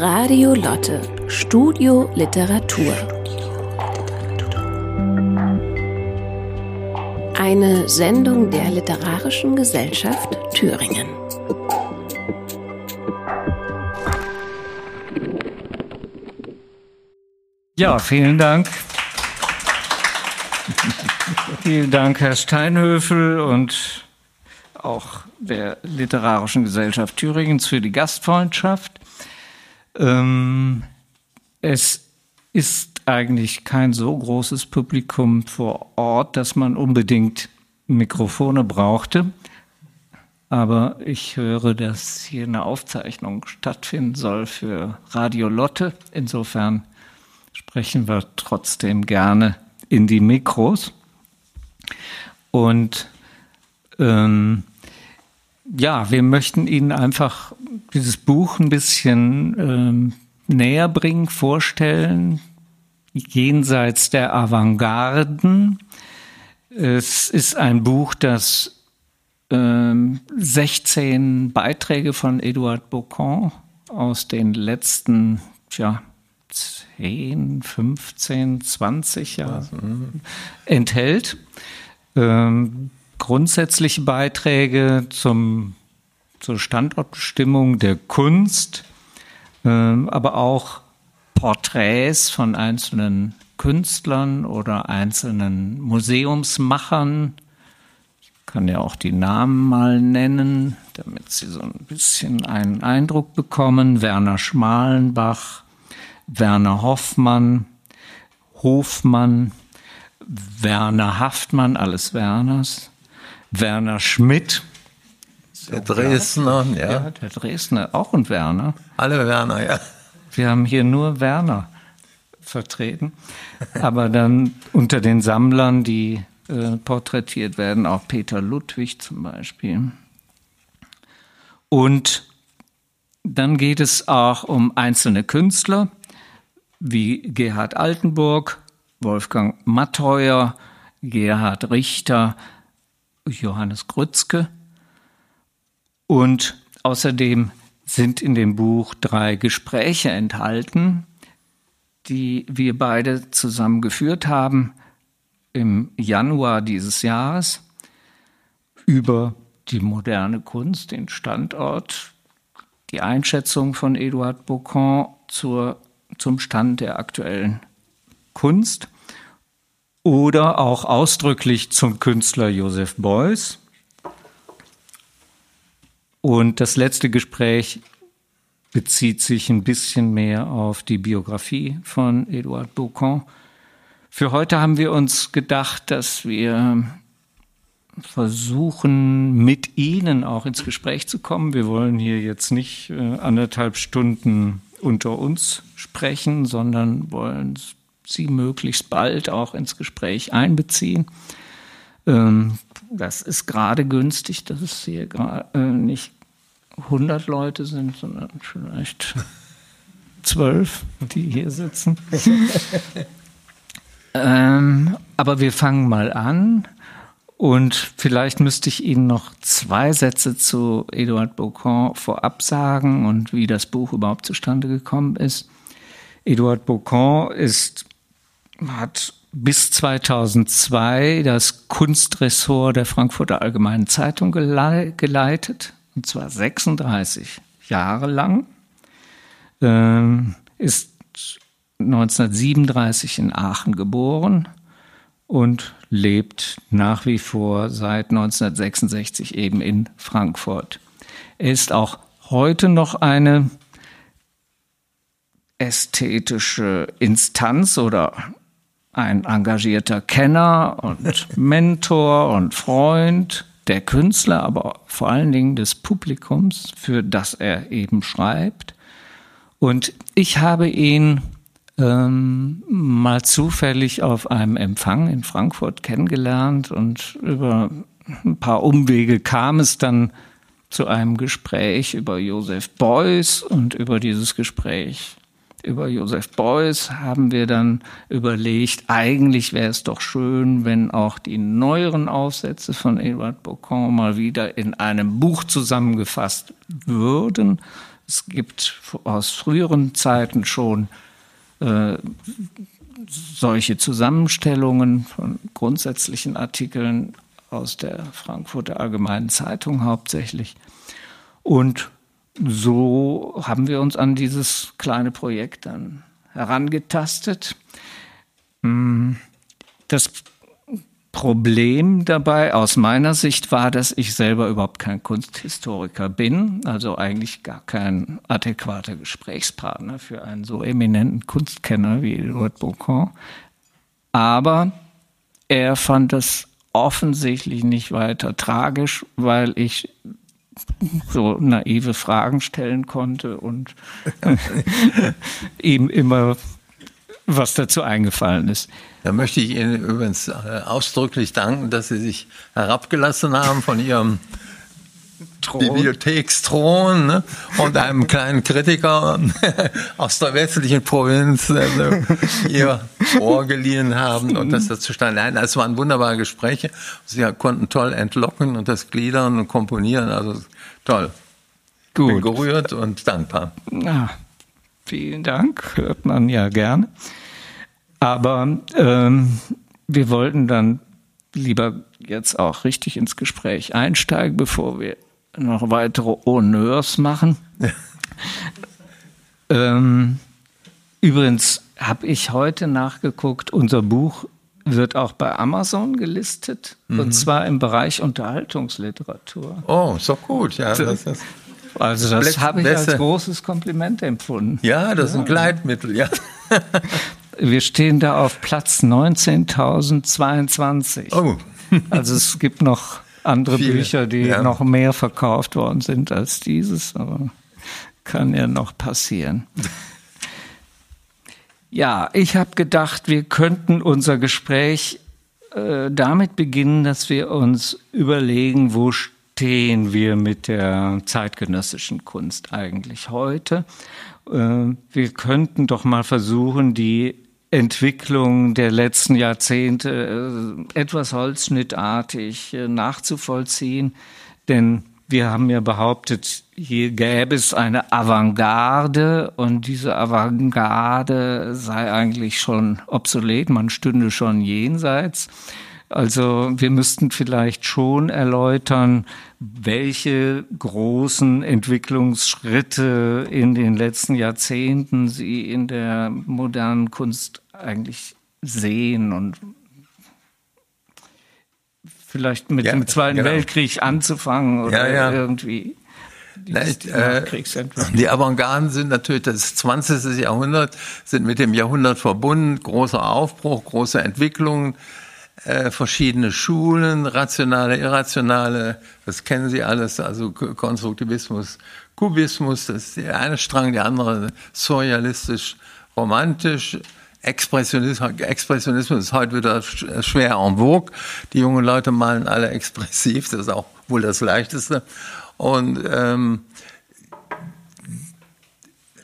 Radio Lotte, Studio Literatur. Eine Sendung der Literarischen Gesellschaft Thüringen. Ja, vielen Dank. vielen Dank, Herr Steinhöfel und auch der Literarischen Gesellschaft Thüringens für die Gastfreundschaft. Ähm, es ist eigentlich kein so großes Publikum vor Ort, dass man unbedingt Mikrofone brauchte. Aber ich höre, dass hier eine Aufzeichnung stattfinden soll für Radio Lotte. Insofern sprechen wir trotzdem gerne in die Mikros. Und ähm, ja, wir möchten Ihnen einfach dieses Buch ein bisschen ähm, näher bringen, vorstellen, jenseits der Avantgarden. Es ist ein Buch, das ähm, 16 Beiträge von Eduard Bocon aus den letzten tja, 10, 15, 20 Jahren enthält. Ähm, grundsätzliche Beiträge zum, zur Standortbestimmung der Kunst, ähm, aber auch Porträts von einzelnen Künstlern oder einzelnen Museumsmachern. Ich kann ja auch die Namen mal nennen, damit Sie so ein bisschen einen Eindruck bekommen. Werner Schmalenbach, Werner Hoffmann, Hofmann, Werner Haftmann, alles Werners, Werner Schmidt. Der Dresdner, ja. ja. Der Dresdner, auch ein Werner. Alle Werner, ja. Wir haben hier nur Werner vertreten. Aber dann unter den Sammlern, die äh, porträtiert werden, auch Peter Ludwig zum Beispiel. Und dann geht es auch um einzelne Künstler, wie Gerhard Altenburg, Wolfgang Matteuer, Gerhard Richter, Johannes Grützke. Und außerdem sind in dem Buch drei Gespräche enthalten, die wir beide zusammen geführt haben im Januar dieses Jahres über die moderne Kunst, den Standort, die Einschätzung von Eduard Bocon zur, zum Stand der aktuellen Kunst oder auch ausdrücklich zum Künstler Joseph Beuys. Und das letzte Gespräch bezieht sich ein bisschen mehr auf die Biografie von Eduard Bocon. Für heute haben wir uns gedacht, dass wir versuchen, mit Ihnen auch ins Gespräch zu kommen. Wir wollen hier jetzt nicht äh, anderthalb Stunden unter uns sprechen, sondern wollen Sie möglichst bald auch ins Gespräch einbeziehen. Ähm, das ist gerade günstig, dass es hier äh, nicht 100 Leute sind, sondern vielleicht zwölf, die hier sitzen. ähm, aber wir fangen mal an. Und vielleicht müsste ich Ihnen noch zwei Sätze zu Eduard Bocon vorab sagen und wie das Buch überhaupt zustande gekommen ist. Eduard Bocon ist hat bis 2002 das Kunstressort der Frankfurter Allgemeinen Zeitung geleitet, und zwar 36 Jahre lang. Ähm, ist 1937 in Aachen geboren und lebt nach wie vor seit 1966 eben in Frankfurt. Er ist auch heute noch eine ästhetische Instanz oder ein engagierter Kenner und Mentor und Freund der Künstler, aber vor allen Dingen des Publikums, für das er eben schreibt. Und ich habe ihn ähm, mal zufällig auf einem Empfang in Frankfurt kennengelernt und über ein paar Umwege kam es dann zu einem Gespräch über Joseph Beuys und über dieses Gespräch über Joseph Beuys haben wir dann überlegt, eigentlich wäre es doch schön, wenn auch die neueren Aufsätze von Edward Bocon mal wieder in einem Buch zusammengefasst würden. Es gibt aus früheren Zeiten schon äh, solche Zusammenstellungen von grundsätzlichen Artikeln aus der Frankfurter Allgemeinen Zeitung hauptsächlich. Und so haben wir uns an dieses kleine Projekt dann herangetastet. Hm, das Problem dabei aus meiner Sicht war, dass ich selber überhaupt kein Kunsthistoriker bin, also eigentlich gar kein adäquater Gesprächspartner für einen so eminenten Kunstkenner wie Eduard Bocon. Aber er fand das offensichtlich nicht weiter tragisch, weil ich so naive Fragen stellen konnte und ihm immer was dazu eingefallen ist. Da möchte ich Ihnen übrigens äh, ausdrücklich danken, dass Sie sich herabgelassen haben von Ihrem Thron. Bibliotheksthron ne? und einem kleinen Kritiker aus der westlichen Provinz äh, ihr Ohr geliehen haben und das dazu stand. Nein, es waren wunderbare Gespräche. Sie konnten toll entlocken und das Gliedern und komponieren. Also toll. Gut. Bin gerührt und dankbar. Ja, vielen Dank, hört man ja gerne. Aber ähm, wir wollten dann lieber jetzt auch richtig ins Gespräch einsteigen, bevor wir noch weitere Honneurs machen. ähm, übrigens habe ich heute nachgeguckt, unser Buch wird auch bei Amazon gelistet mhm. und zwar im Bereich Unterhaltungsliteratur. Oh, ist doch gut, ja. Das ist also das habe ich als großes Kompliment empfunden. Ja, das ist ein Gleitmittel, ja. Wir stehen da auf Platz 19.022. Oh. Also es gibt noch andere Viele. Bücher, die ja. noch mehr verkauft worden sind als dieses, aber kann ja noch passieren. Ja, ich habe gedacht, wir könnten unser Gespräch äh, damit beginnen, dass wir uns überlegen, wo stehen wir mit der zeitgenössischen Kunst eigentlich heute. Äh, wir könnten doch mal versuchen, die Entwicklung der letzten Jahrzehnte äh, etwas holzschnittartig äh, nachzuvollziehen. Denn wir haben ja behauptet, hier gäbe es eine Avantgarde und diese Avantgarde sei eigentlich schon obsolet, man stünde schon jenseits. Also wir müssten vielleicht schon erläutern, welche großen Entwicklungsschritte in den letzten Jahrzehnten Sie in der modernen Kunst eigentlich sehen und vielleicht mit ja, dem Zweiten genau. Weltkrieg anzufangen oder ja, ja. irgendwie. Äh, die Avantgarden sind natürlich das 20. Jahrhundert, sind mit dem Jahrhundert verbunden, großer Aufbruch, große Entwicklungen, äh, verschiedene Schulen, rationale, irrationale, das kennen Sie alles, also Konstruktivismus, Kubismus, das ist der eine Strang, der andere surrealistisch, romantisch, Expressionismus, Expressionismus ist heute wieder schwer en vogue. Die jungen Leute malen alle expressiv, das ist auch wohl das Leichteste. Und ähm,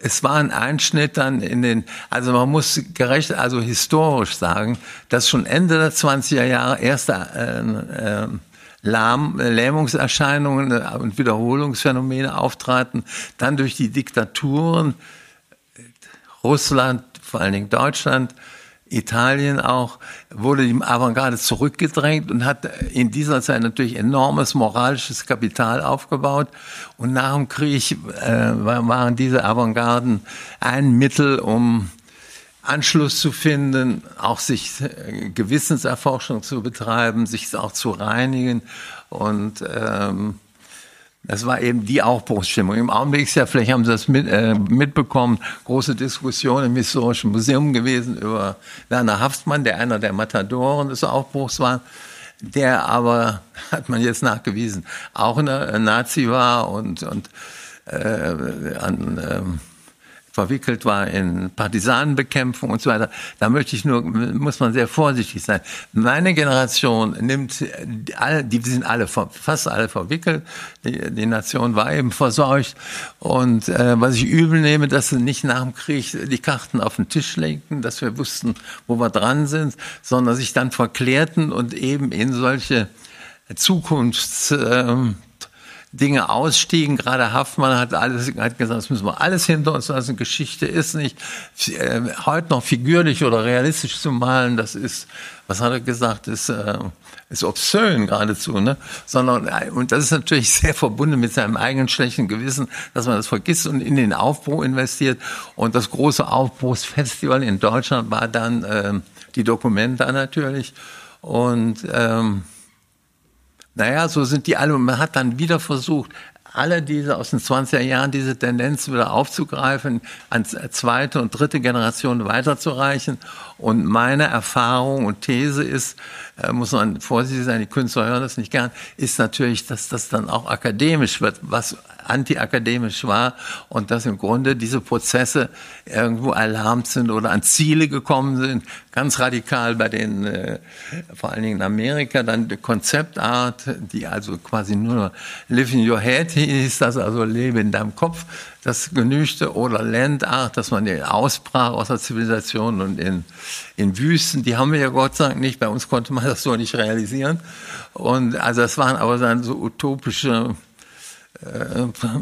es war ein Einschnitt dann in den, also man muss gerecht, also historisch sagen, dass schon Ende der 20er Jahre erste äh, äh, Lahm, Lähmungserscheinungen und Wiederholungsphänomene auftraten, dann durch die Diktaturen, Russland, vor allen Dingen Deutschland, Italien auch, wurde die Avantgarde zurückgedrängt und hat in dieser Zeit natürlich enormes moralisches Kapital aufgebaut. Und nach dem Krieg äh, waren diese Avantgarden ein Mittel, um Anschluss zu finden, auch sich äh, Gewissenserforschung zu betreiben, sich auch zu reinigen und ähm, das war eben die Aufbruchsstimmung. Im Augenblick ist ja, vielleicht haben Sie das mit, äh, mitbekommen, große Diskussion im Historischen Museum gewesen über Werner Haftmann, der einer der Matadoren des Aufbruchs war, der aber, hat man jetzt nachgewiesen, auch ein Nazi war und, und äh, an... Ähm, verwickelt war in Partisanenbekämpfung und so weiter. Da möchte ich nur, muss man sehr vorsichtig sein. Meine Generation nimmt, alle, die sind alle, fast alle verwickelt. Die, die Nation war eben verseucht. Und äh, was ich übel nehme, dass sie nicht nach dem Krieg die Karten auf den Tisch legten, dass wir wussten, wo wir dran sind, sondern sich dann verklärten und eben in solche Zukunfts... Äh, Dinge ausstiegen. Gerade Haftmann hat alles hat gesagt, das müssen wir alles hinter uns lassen. Geschichte ist nicht äh, heute noch figürlich oder realistisch zu malen. Das ist, was hat er gesagt, ist äh, ist obszön geradezu, ne? Sondern äh, und das ist natürlich sehr verbunden mit seinem eigenen schlechten Gewissen, dass man das vergisst und in den Aufbruch investiert. Und das große Aufbruchsfestival in Deutschland war dann äh, die Dokumenta natürlich und ähm, naja, so sind die alle. Und man hat dann wieder versucht, alle diese aus den 20er Jahren diese Tendenz wieder aufzugreifen, an zweite und dritte Generation weiterzureichen. Und meine Erfahrung und These ist, äh, muss man vorsichtig sein, die Künstler hören das nicht gern, ist natürlich, dass das dann auch akademisch wird, was antiakademisch war und dass im Grunde diese Prozesse irgendwo alarmt sind oder an Ziele gekommen sind. Ganz radikal bei den, äh, vor allen Dingen in Amerika, dann die Konzeptart, die also quasi nur Live in Your Head hieß, das also Lebe in deinem Kopf, das genügte, oder Landart, dass man ausbrach aus der Zivilisation und in, in Wüsten, die haben wir ja Gott sei Dank nicht, bei uns konnte man das so nicht realisieren. Und also das waren aber dann so utopische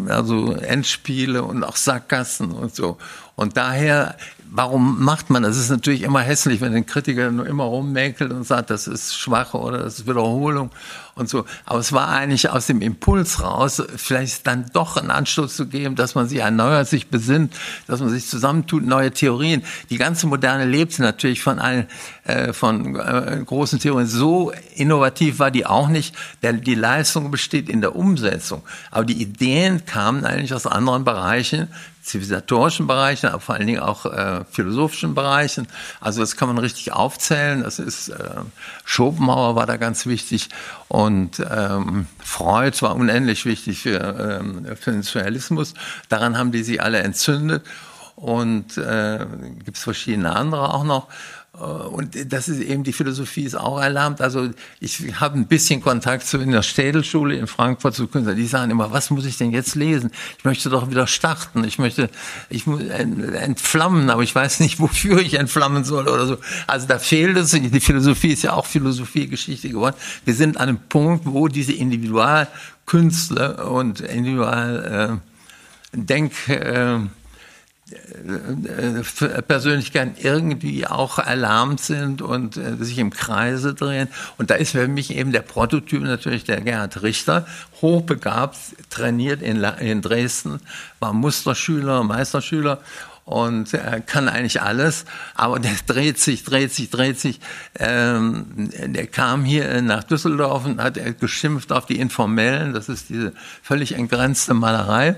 also Endspiele und auch Sackgassen und so. Und daher, warum macht man das? Es ist natürlich immer hässlich, wenn ein Kritiker nur immer rummäkelt und sagt, das ist Schwache oder das ist Wiederholung und so. Aber es war eigentlich aus dem Impuls raus, vielleicht dann doch einen Anstoß zu geben, dass man sich erneuert, sich besinnt, dass man sich zusammentut, neue Theorien. Die ganze Moderne lebt natürlich von allen, äh, von äh, großen Theorien. So innovativ war die auch nicht, denn die Leistung besteht in der Umsetzung. Aber die Ideen kamen eigentlich aus anderen Bereichen, zivilisatorischen Bereichen, aber vor allen Dingen auch äh, philosophischen Bereichen. Also das kann man richtig aufzählen. Das ist äh, Schopenhauer war da ganz wichtig und ähm, Freud war unendlich wichtig für, ähm, für den Surrealismus. Daran haben die sich alle entzündet und äh, gibt es verschiedene andere auch noch. Äh, und das ist eben, die Philosophie ist auch erlahmt. Also ich habe ein bisschen Kontakt zu in der Städelschule in Frankfurt zu Künstlern. Die sagen immer, was muss ich denn jetzt lesen? Ich möchte doch wieder starten. Ich möchte, ich muss entflammen, aber ich weiß nicht, wofür ich entflammen soll oder so. Also da fehlt es. Die Philosophie ist ja auch Philosophiegeschichte geworden. Wir sind an einem Punkt, wo diese Individualkünstler und Individual äh, Denk, äh, Persönlichkeiten irgendwie auch erlahmt sind und äh, sich im Kreise drehen. Und da ist für mich eben der Prototyp natürlich der Gerhard Richter, hochbegabt, trainiert in, in Dresden, war Musterschüler, Meisterschüler und kann eigentlich alles, aber der dreht sich, dreht sich, dreht sich. Ähm, der kam hier nach Düsseldorf und hat geschimpft auf die Informellen, das ist diese völlig entgrenzte Malerei,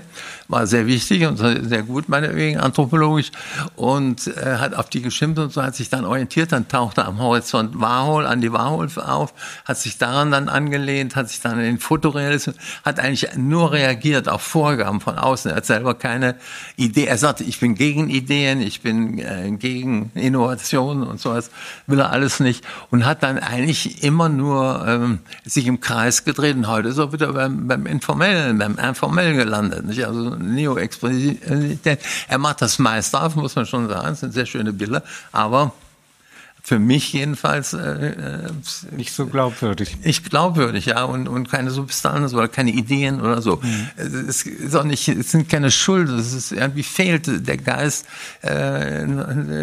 war sehr wichtig und sehr gut meinetwegen anthropologisch. Und äh, hat auf die geschimpft und so hat sich dann orientiert, dann tauchte am Horizont Warhol, an die Warhol auf, hat sich daran dann angelehnt, hat sich dann in den Fotorealismus, hat eigentlich nur reagiert auf Vorgaben von außen, er hat selber keine Idee, er sagte, ich bin gegen Ideen, ich bin äh, gegen Innovationen und sowas, will er alles nicht. Und hat dann eigentlich immer nur ähm, sich im Kreis gedreht und heute ist er wieder beim, beim Informellen, beim Informell gelandet, nicht? also Neo-Expressivität. Er macht das meisterhaft, muss man schon sagen, das sind sehr schöne Bilder, aber für mich jedenfalls äh, äh, nicht so glaubwürdig. Nicht glaubwürdig, ja, und, und keine Substanz oder keine Ideen oder so. Mhm. Es ist auch nicht, es sind keine Schuld, es ist irgendwie fehlt der Geist, äh,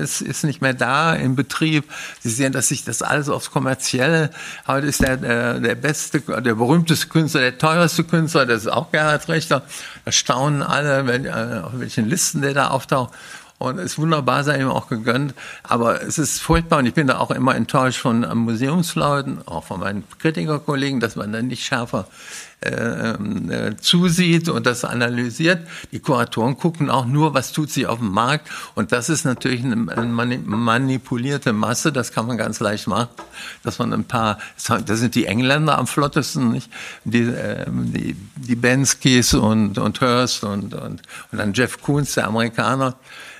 es ist nicht mehr da im Betrieb. Sie sehen, dass sich das alles aufs Kommerzielle. Heute ist der, der, der beste, der berühmteste Künstler, der teuerste Künstler, das ist auch Gerhard Richter. Da staunen alle, wenn, äh, auf welchen Listen der da auftaucht. Und es ist wunderbar, sei ihm auch gegönnt. Aber es ist furchtbar und ich bin da auch immer enttäuscht von Museumsleuten, auch von meinen Kritikerkollegen, dass man dann nicht schärfer äh, äh, zusieht und das analysiert. Die Kuratoren gucken auch nur, was tut sich auf dem Markt. Und das ist natürlich eine, eine manipulierte Masse. Das kann man ganz leicht machen, dass man ein paar, das sind die Engländer am flottesten, nicht? Die, äh, die, die Benskis und, und Hurst und, und, und dann Jeff Koons, der Amerikaner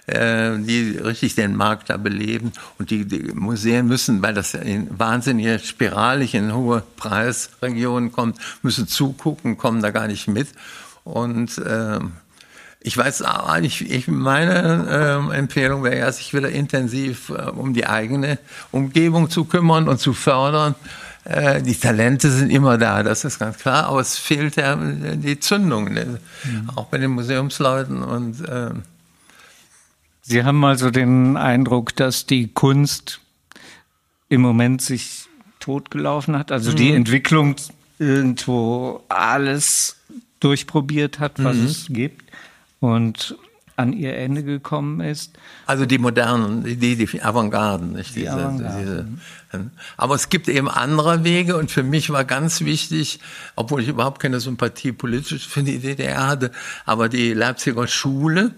äh, die richtig den Markt da beleben. Und die, die Museen müssen, weil das in wahnsinnig spiralig in hohe Preisregionen kommt, müssen zugucken, kommen da gar nicht mit. Und äh, ich weiß eigentlich, ich, meine äh, Empfehlung wäre ja, sich wieder intensiv äh, um die eigene Umgebung zu kümmern und zu fördern Äh, die Talente sind immer da, das ist ganz klar, aber es fehlt ja die Zündung, ne? mhm. auch bei den Museumsleuten und äh, Sie haben also den Eindruck, dass die Kunst im Moment sich totgelaufen hat, also mhm. die Entwicklung irgendwo alles durchprobiert hat, was mhm. es gibt und an ihr Ende gekommen ist. Also die modernen, die, die Avantgarden, nicht die diese, Avantgarden. diese. Aber es gibt eben andere Wege und für mich war ganz wichtig, obwohl ich überhaupt keine Sympathie politisch für die DDR hatte, aber die Leipziger Schule,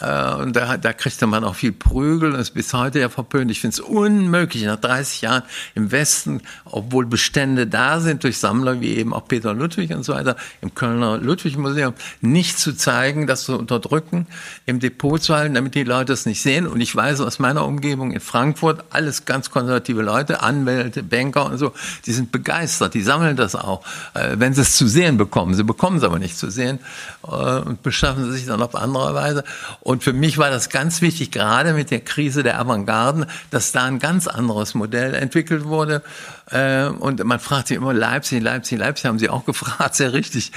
äh, und da, da kriegte man auch viel Prügel und ist bis heute ja verpönt. Ich finde es unmöglich, nach 30 Jahren im Westen, obwohl Bestände da sind durch Sammler wie eben auch Peter Ludwig und so weiter, im Kölner Ludwig-Museum, nicht zu zeigen, das zu unterdrücken, im Depot zu halten, damit die Leute es nicht sehen. Und ich weiß aus meiner Umgebung in Frankfurt, alles ganz konservative Leute, Anwälte, Banker und so, die sind begeistert, die sammeln das auch, äh, wenn sie es zu sehen bekommen. Sie bekommen es aber nicht zu sehen äh, und beschaffen sich dann auf andere Weise. Und für mich war das ganz wichtig, gerade mit der Krise der Avantgarden, dass da ein ganz anderes Modell entwickelt wurde. Äh, und man fragt sich immer, Leipzig, Leipzig, Leipzig, haben Sie auch gefragt, sehr richtig.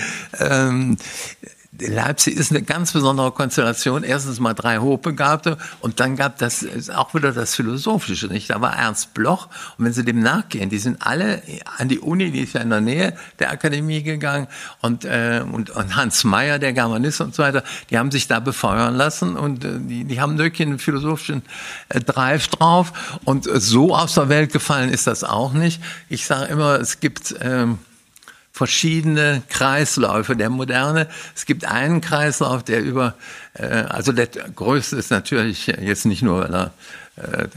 Leipzig ist eine ganz besondere Konstellation. Erstens mal drei Hochbegabte und dann gab das auch wieder das Philosophische, nicht? Da war Ernst Bloch und wenn Sie dem nachgehen, die sind alle an die Uni, die ist ja in der Nähe der Akademie gegangen und, äh, und, und Hans Meyer, der Germanist und so weiter, die haben sich da befeuern lassen und äh, die, die haben wirklich einen philosophischen äh, Drive drauf und so aus der Welt gefallen ist das auch nicht. Ich sage immer, es gibt... Ähm, verschiedene Kreisläufe der Moderne. Es gibt einen Kreislauf, der über, äh, also der größte ist natürlich jetzt nicht nur, weil er äh,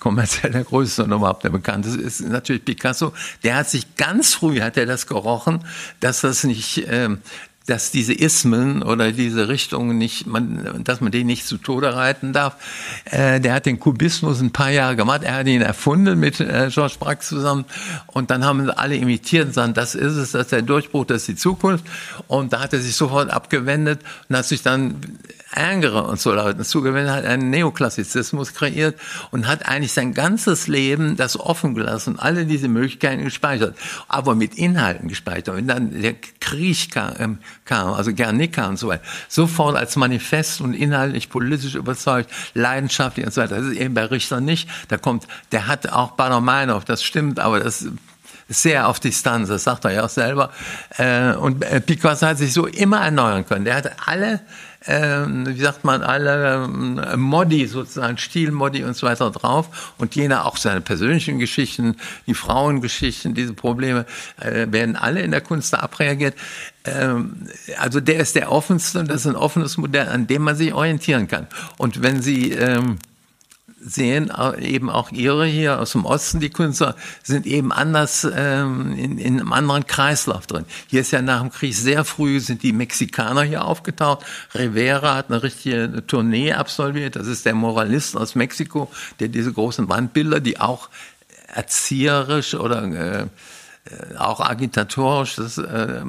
kommerziell der größte, sondern überhaupt der bekannteste ist natürlich Picasso. Der hat sich ganz früh, hat er das gerochen, dass das nicht ähm, dass diese Ismen oder diese Richtungen nicht, man, dass man den nicht zu Tode reiten darf. Äh, der hat den Kubismus ein paar Jahre gemacht. Er hat ihn erfunden mit äh, Georges Braque zusammen. Und dann haben alle imitiert und sagen, das ist es, das ist der Durchbruch, das ist die Zukunft. Und da hat er sich sofort abgewendet und hat sich dann Ärgere und so Leuten zugewendet, hat einen Neoklassizismus kreiert und hat eigentlich sein ganzes Leben das offen gelassen, alle diese Möglichkeiten gespeichert, aber mit Inhalten gespeichert. Und dann der Krieg kam, ähm, kam also Guernica und so weiter, sofort als Manifest und inhaltlich politisch überzeugt, leidenschaftlich und so weiter. Das ist eben bei Richter nicht. Da kommt, der hat auch Bader-Meinhof, das stimmt, aber das sehr auf Distanz, das sagt er ja auch selber. Äh, und äh, Picasso hat sich so immer erneuern können. Der hatte alle ähm, wie sagt man, alle ähm, Modi, sozusagen Stilmodi und so weiter drauf. Und jener auch seine persönlichen Geschichten, die Frauengeschichten, diese Probleme, äh, werden alle in der Kunst da abreagiert. Ähm, also der ist der offenste und das ist ein offenes Modell, an dem man sich orientieren kann. Und wenn Sie sehen eben auch ihre hier aus dem Osten, die Künstler, sind eben anders ähm, in, in einem anderen Kreislauf drin. Hier ist ja nach dem Krieg sehr früh sind die Mexikaner hier aufgetaucht. Rivera hat eine richtige Tournee absolviert. Das ist der Moralist aus Mexiko, der diese großen Wandbilder, die auch erzieherisch oder äh, auch agitatorisch das, äh, äh,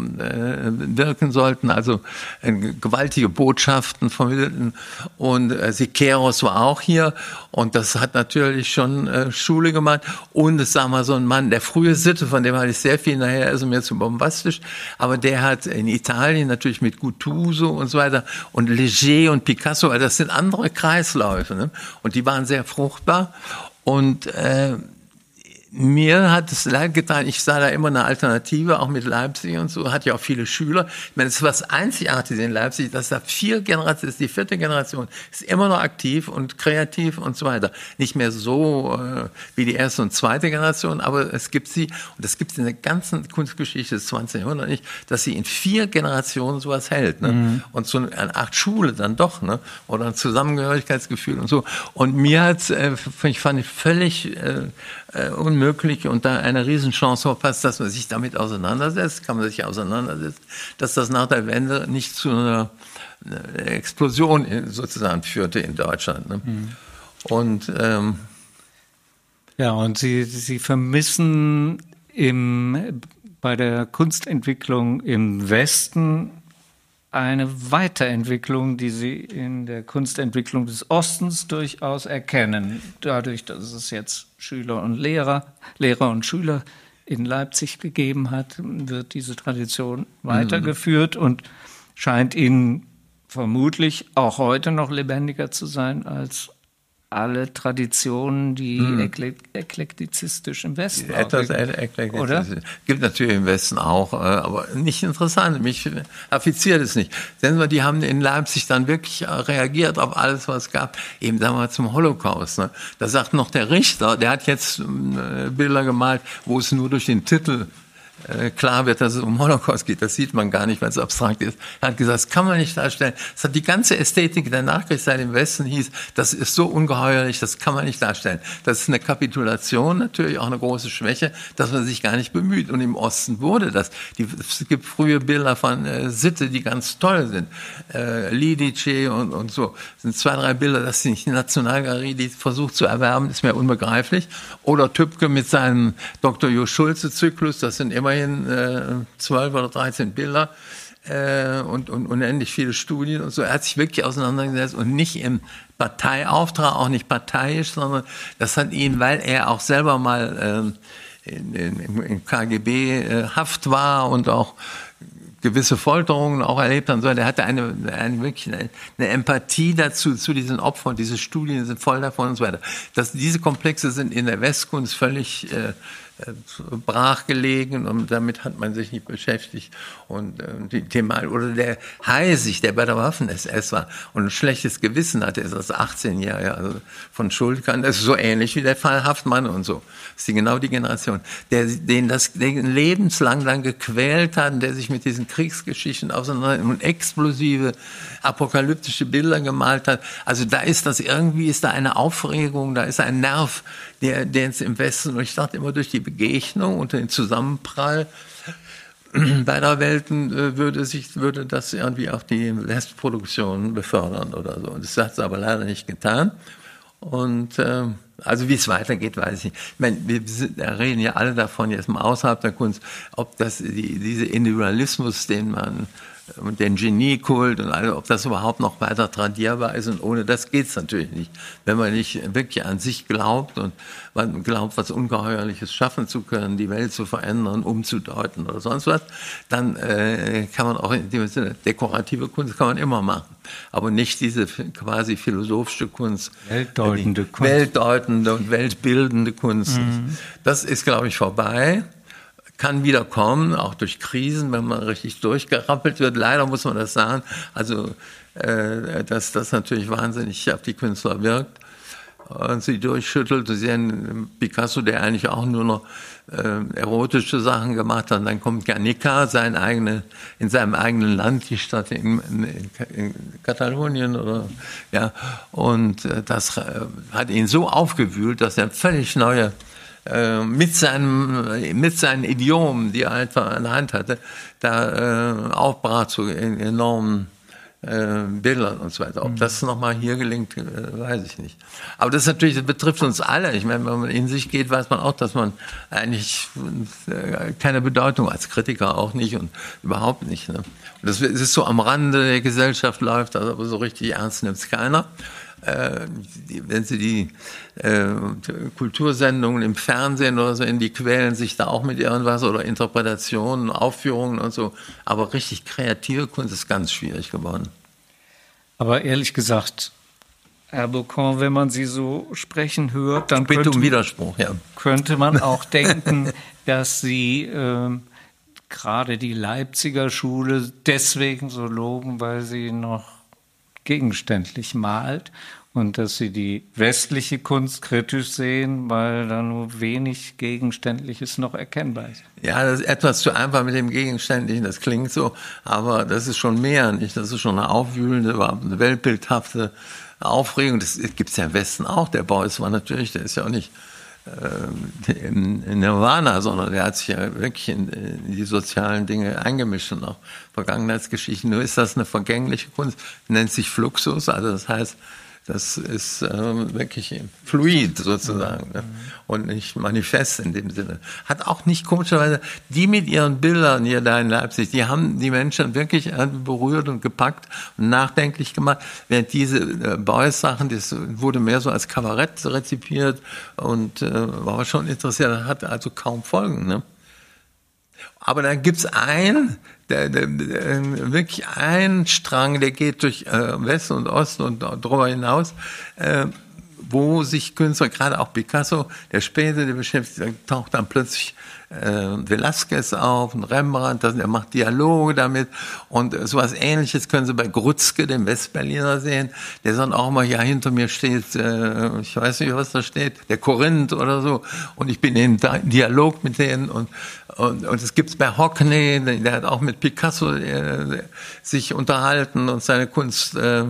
wirken sollten, also äh, gewaltige Botschaften vermittelten. Und äh, Siqueiros war auch hier und das hat natürlich schon äh, Schule gemacht. Und es sag mal so ein Mann, der frühe Sitte, von dem hatte ich sehr viel, nachher ist er mir zu bombastisch, aber der hat in Italien natürlich mit Guttuso und so weiter und Leger und Picasso, also das sind andere Kreisläufe ne? und die waren sehr fruchtbar. Und äh, mir hat es leid getan, ich sah da immer eine Alternative, auch mit Leipzig und so, hat ja auch viele Schüler. Ich meine, es ist was Einzigartiges in Leipzig, dass da vier Generationen, ist die vierte Generation, ist immer noch aktiv und kreativ und so weiter. Nicht mehr so äh, wie die erste und zweite Generation, aber es gibt sie, und das gibt es in der ganzen Kunstgeschichte des 20. Jahrhunderts nicht, dass sie in vier Generationen sowas hält. Ne? Mhm. Und so eine Art Schule dann doch, ne? oder ein Zusammengehörigkeitsgefühl und so. Und mir hat, äh, ich fand völlig äh, äh, unmöglich und da eine Riesenchance verpasst, dass man sich damit auseinandersetzt, kann man sich auseinandersetzen, dass das nach der Wende nicht zu einer, einer Explosion sozusagen führte in Deutschland. Ne? Mhm. Und ähm, ja, und Sie, Sie vermissen im, bei der Kunstentwicklung im Westen eine Weiterentwicklung, die Sie in der Kunstentwicklung des Ostens durchaus erkennen. Dadurch, dass es jetzt Schüler und Lehrer, Lehrer und Schüler in Leipzig gegeben hat, wird diese Tradition weitergeführt mhm. und scheint ihnen vermutlich auch heute noch lebendiger zu sein als alle Traditionen, die hm. eklektizistisch im Westen Etwas eklektizistisch. Oder? Gibt natürlich im Westen auch, äh, aber nicht interessant. Mich affiziert es nicht. Denn die haben in Leipzig dann wirklich äh, reagiert auf alles, was es gab. Eben sagen wir zum Holocaust. Ne? Da sagt noch der Richter, der hat jetzt äh, Bilder gemalt, wo es nur durch den Titel klar wird, dass es um Holocaust geht. Das sieht man gar nicht, weil es abstrakt ist. Er hat gesagt, das kann man nicht darstellen. Das hat die ganze Ästhetik der Nachkriegszeit im Westen hieß, das ist so ungeheuerlich, das kann man nicht darstellen. Das ist eine Kapitulation, natürlich auch eine große Schwäche, dass man sich gar nicht bemüht. Und im Osten wurde das. Die, es gibt frühe Bilder von äh, Sitte, die ganz toll sind. Äh, Lidice und, und so. Das sind zwei, drei Bilder, das sind die Nationalgalerie, die versucht zu erwerben, ist mir unbegreiflich. Oder Tübke mit seinem Dr. Jo Schulze Zyklus, das sind immer immerhin äh, 12 oder 13 Bilder äh, und, und unendlich viele Studien und so. Er hat sich wirklich auseinandergesetzt und nicht im Parteiauftrag, auch nicht parteiisch, sondern das hat ihn, weil er auch selber mal äh, in, in, im KGB äh, Haft war und auch gewisse Folterungen auch erlebt hat. So, der hatte eine, eine wirklich eine, eine, Empathie dazu, zu diesen Opfern. Diese Studien sind voll davon und so weiter. Das, diese Komplexe sind in der Westkunst völlig äh, äh, brach gelegen und damit hat man sich nicht beschäftigt. Und äh, die Thema, oder der Heisig, der bei der Waffen-SS war und ein schlechtes Gewissen hatte, ist als 18-Jähriger also von Schuld kann, das ist so ähnlich wie der Fall Haftmann und so. Das ist genau die Generation, der, den das den lebenslang dann gequält hat, der sich mit diesen Kriegsgeschichten auseinander und explosive apokalyptische Bilder gemalt hat. Also da ist das irgendwie, ist da eine Aufregung, da ist ein Nerv, der, der jetzt im Westen, und ich dachte immer durch die Begegnung und den Zusammenprall beider Welten äh, würde sich, würde das irgendwie auch die Westproduktion befördern oder so. Das hat es aber leider nicht getan. Und äh, also wie es weitergeht, weiß ich nicht. Ich meine, wir reden ja alle davon jetzt mal außerhalb der Kunst, ob das die, diese Individualismus, den man und den Geniekult und all, ob das überhaupt noch weiter tradierbar ist. Und ohne das geht's natürlich nicht. Wenn man nicht wirklich an sich glaubt und man glaubt, was Ungeheuerliches schaffen zu können, die Welt zu verändern, umzudeuten oder sonst was, dann äh, kann man auch in dem Sinne, dekorative Kunst kann man immer machen. Aber nicht diese quasi philosophische Kunst. Weltdeutende Kunst. Weltdeutende und weltbildende Kunst. Mhm. Das ist, glaube ich, vorbei kann wieder kommen, auch durch Krisen, wenn man richtig durchgerappelt wird. Leider muss man das sagen. Also, äh, dass das natürlich wahnsinnig auf die Künstler wirkt und sie durchschüttelt. Sie sehen Picasso, der eigentlich auch nur noch äh, erotische Sachen gemacht hat. Dann kommt Guernica, sein eigene, in seinem eigenen Land, die Stadt in, in, in Katalonien oder ja, und äh, das äh, hat ihn so aufgewühlt, dass er völlig neue mit, seinem, mit seinen Idiomen, die er einfach an der Hand hatte, da äh, aufbrach zu enormen äh, Bildern und so weiter. Ob mhm. das nochmal hier gelingt, äh, weiß ich nicht. Aber das natürlich, das betrifft uns alle. Ich meine, wenn man in sich geht, weiß man auch, dass man eigentlich äh, keine Bedeutung als Kritiker auch nicht und überhaupt nicht. Ne? Und das ist so am Rande der Gesellschaft läuft, also aber so richtig ernst nimmt es keiner äh, wenn Sie die äh, Kultursendungen im Fernsehen oder so in die quälen sich da auch mit irgendwas oder Interpretationen, Aufführungen und so. Aber richtig kreative Kunst ist ganz schwierig geworden. Aber ehrlich gesagt, Herr Bocon, wenn man Sie so sprechen hört, dann könnte, um Widerspruch, ja. könnte man auch denken, dass Sie äh, gerade die Leipziger Schule deswegen so loben, weil sie noch gegenständlich malt und dass sie die westliche Kunst kritisch sehen, weil da nur wenig Gegenständliches noch erkennbar ist. Ja, das ist etwas zu einfach mit dem Gegenständlichen, das klingt so, aber das ist schon mehr, nicht? Das ist schon eine aufwühlende, eine weltbildhafte Aufregung. Das gibt es ja im Westen auch. Der Beuys war natürlich, der ist ja auch nicht Nirvana, sondern der hat sich ja wirklich in, in, die sozialen Dinge eingemischt und auch Vergangenheitsgeschichten. Nur ist das eine vergängliche Kunst, nennt sich Fluxus, also das heißt, das ist äh, wirklich fluid sozusagen ne? und nicht manifest in dem Sinne. Hat auch nicht komischerweise, die mit ihren Bildern hier da in Leipzig, die haben die Menschen wirklich berührt und gepackt und nachdenklich gemacht, während diese äh, Beuys-Sachen, das wurde mehr so als Kabarett rezipiert und äh, war schon interessiert, hat also kaum Folgen. Ne? Aber dann gibt's einen, der, der, der, wirklich einen Strang, der geht durch äh, Westen und Osten und darüber hinaus, äh, wo sich Künstler, gerade auch Picasso, der später, der beschäftigt, taucht dann plötzlich äh, Velasquez auf, ein Rembrandt, er macht Dialoge damit und äh, sowas ähnliches können Sie bei Grutzke, dem Westberliner sehen, der dann auch mal, ja, hinter mir steht, äh, ich weiß nicht, was da steht, der Korinth oder so und ich bin in Dialog mit denen und und, und es bei Hockney, der hat auch mit Picasso äh, sich unterhalten und seine Kunst äh,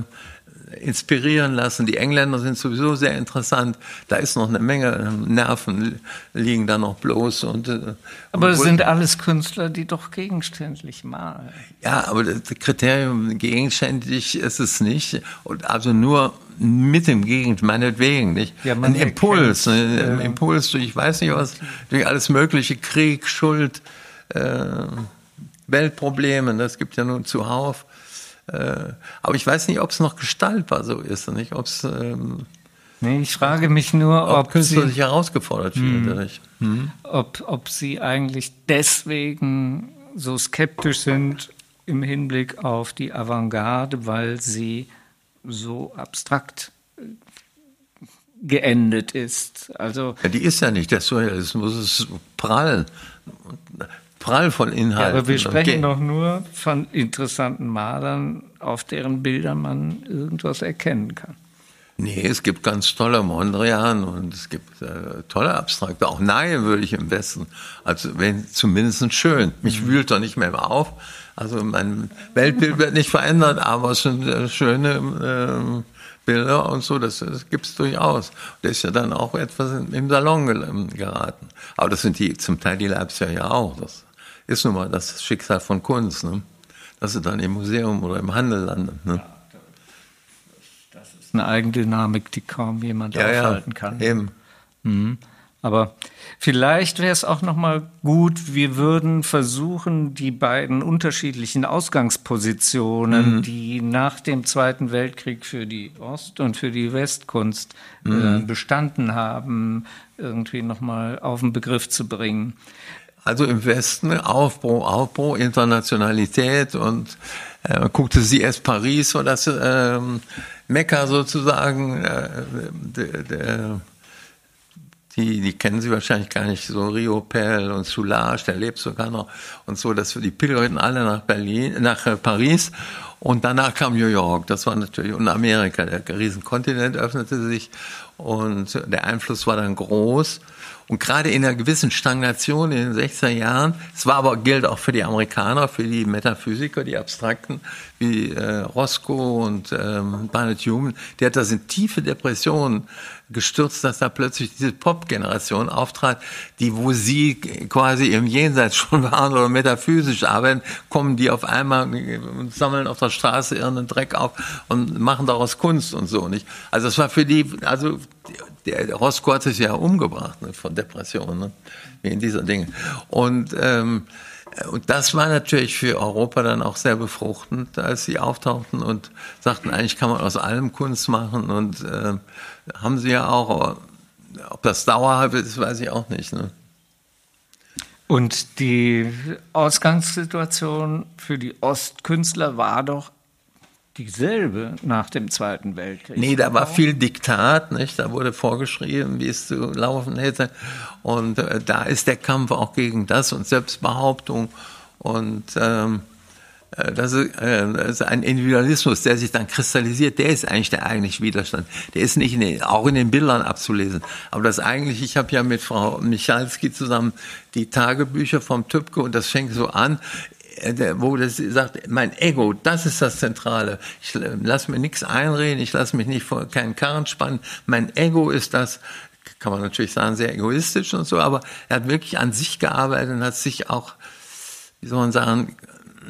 inspirieren lassen. Die Engländer sind sowieso sehr interessant. Da ist noch eine Menge Nerven liegen da noch bloß. Und, äh, aber es sind alles Künstler, die doch gegenständlich malen. Ja, aber das Kriterium gegenständlich ist es nicht. Und also nur mit dem Gegend, meinetwegen, nicht? Ja, ein Impuls, ein ja. Impuls durch, ich weiß nicht was, durch alles mögliche, Krieg, Schuld, äh, Weltprobleme, das gibt ja nun zuhauf. Äh, aber ich weiß nicht, ob es noch gestaltbar so ist, nicht? Ob's, ähm, nee, ich frage mich nur, ob, ob Künstler sich herausgefordert fühlen. Hm. Ob, ob sie eigentlich deswegen so skeptisch sind im Hinblick auf die Avantgarde, weil sie so abstrakt äh, geendet ist. Also ja, die ist ja nicht. Der Surrealismus ist prall prall von Inhalten. Ja, aber wir sprechen doch nur von interessanten Malern, auf deren Bildern man irgendwas erkennen kann. Nee, es gibt ganz tolle Mondrian und es gibt äh, tolle Abstrakte. Auch Nahe würde ich im Westen. Also wenn zumindest schön. Mich mhm. wühlt doch nicht mehr auf. Also mein Weltbild wird nicht verändert, aber es sind äh, schöne äh, Bilder und so, das, das gibt es durchaus. Der ist ja dann auch etwas im Salon geraten. Aber das sind die zum Teil die Leipziger ja auch. Das ist nun mal das Schicksal von Kunst, ne? dass sie dann im Museum oder im Handel landet. Ne? Das ist eine Eigendynamik, die kaum jemand ja, aufhalten ja, kann. Eben. Mhm. Aber vielleicht wäre es auch noch mal gut, wir würden versuchen, die beiden unterschiedlichen Ausgangspositionen, mhm. die nach dem Zweiten Weltkrieg für die Ost- und für die Westkunst äh, mhm. äh, bestanden haben, irgendwie noch mal auf den Begriff zu bringen. Also im Westen Aufbruch, Aufbruch, Internationalität und äh, guckte sie erst Paris, war das ähm, Mekka sozusagen, äh, der, der die, die kennen Sie wahrscheinlich gar nicht, so Rio Pel und Soulage, der lebt sogar noch und so, dass die pilgerten alle nach Berlin, nach äh, Paris und danach kam New York, das war natürlich, und Amerika, der Riesenkontinent öffnete sich. Und der Einfluss war dann groß. Und gerade in einer gewissen Stagnation in den 60er Jahren, es war aber gilt auch für die Amerikaner, für die Metaphysiker, die Abstrakten, wie äh, Roscoe und ähm, Barnett Human, die hat das in tiefe Depressionen gestürzt, dass da plötzlich diese Pop-Generation auftrat, die, wo sie quasi im Jenseits schon waren oder metaphysisch arbeiten, kommen die auf einmal und sammeln auf der Straße ihren Dreck auf und machen daraus Kunst und so, nicht? Also es war für die, also der Roscoe hat sich ja umgebracht ne, von Depressionen, ne, wegen dieser Dinge. Und, ähm, und das war natürlich für Europa dann auch sehr befruchtend, als sie auftauchten und sagten, eigentlich kann man aus allem Kunst machen und äh, haben sie ja auch, ob das dauerhaft ist, weiß ich auch nicht. Ne? Und die Ausgangssituation für die Ostkünstler war doch dieselbe nach dem Zweiten Weltkrieg. Nee, da war viel Diktat, nicht? Da wurde vorgeschrieben, wie es zu laufen hätte. Und äh, da ist der Kampf auch gegen das und Selbstbehauptung. Und ähm, äh, das, ist, äh, das ein Individualismus, der sich dann kristallisiert. Der ist eigentlich der eigentliche Widerstand. Der ist nicht in den, auch in den Bildern abzulesen. Aber das eigentlich, ich habe ja mit Frau Michalski zusammen die Tagebücher vom Tübke und das fängt so an äh, wo das sagt, mein Ego, das ist das Zentrale. Ich lasse mir nichts einreden, ich lasse mich nicht vor keinen Karren spannen. Mein Ego ist das, kann man natürlich sagen, sehr egoistisch und so, aber er hat wirklich an sich gearbeitet und hat sich auch, wie soll man sagen,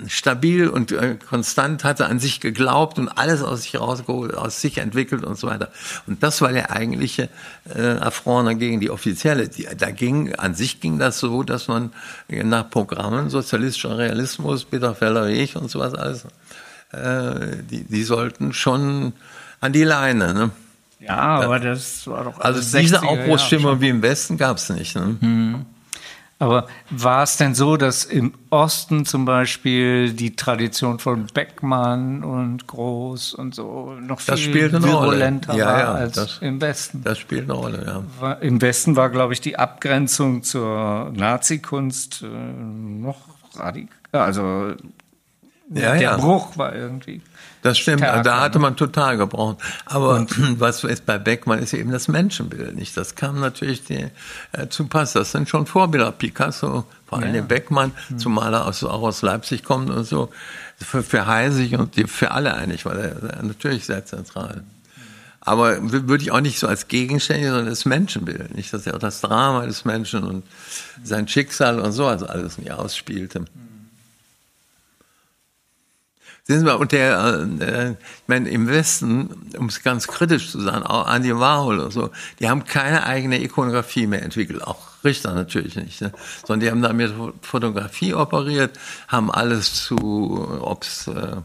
stabil und äh, konstant hatte an sich geglaubt und alles aus sich rausgeholt, aus sich entwickelt und so weiter. Und das war der eigentliche äh, Affront gegen die offizielle. Die, da ging, an sich ging das so, dass man nach Programmen, sozialistischer Realismus, Bitterfeller Weg und sowas alles, äh, die, die sollten schon an die Leine. Ne? Ja, aber das war doch Also diese Aufbruchsstimmung wie im Westen gab es nicht. Ne? Hm. Aber war es denn so, dass im Osten zum Beispiel die Tradition von Beckmann und Groß und so noch Das viel spielt eine Rolle. virulenter Ja, war ja, als das- im Westen? Das spielt eine Rolle, ja. War, Im Westen war, glaube ich, die Abgrenzung zur Nazi-Kunst äh, noch radikal. Also Ja, der. Bruch war irgendwie. Das stimmt, stärker, da hatte man total gebraucht. Aber was ist bei Beckmann ist eben das Menschenbild nicht. Das kam natürlich die, äh, zu Pass. Das sind schon Vorbilder. Picasso, vor allem Ja. Beckmann, Hm. zumal er aus, auch aus Leipzig kommt und so. Für, für Heisig und die, für alle eigentlich, weil er natürlich sehr zentral. Aber würde ich auch nicht so als Gegenständig, sondern das Menschenbild. Nicht, dass er auch das Drama des Menschen und sein Schicksal und so also alles nicht ausspielte. Sehen Sie mal, und der, äh, ich meine, im Westen, um es ganz kritisch zu sagen, auch Andy Warhol oder so, die haben keine eigene Ikonografie mehr entwickelt, auch Richter natürlich nicht, ne? sondern die haben da mit Fotografie operiert, haben alles zu, ob's äh,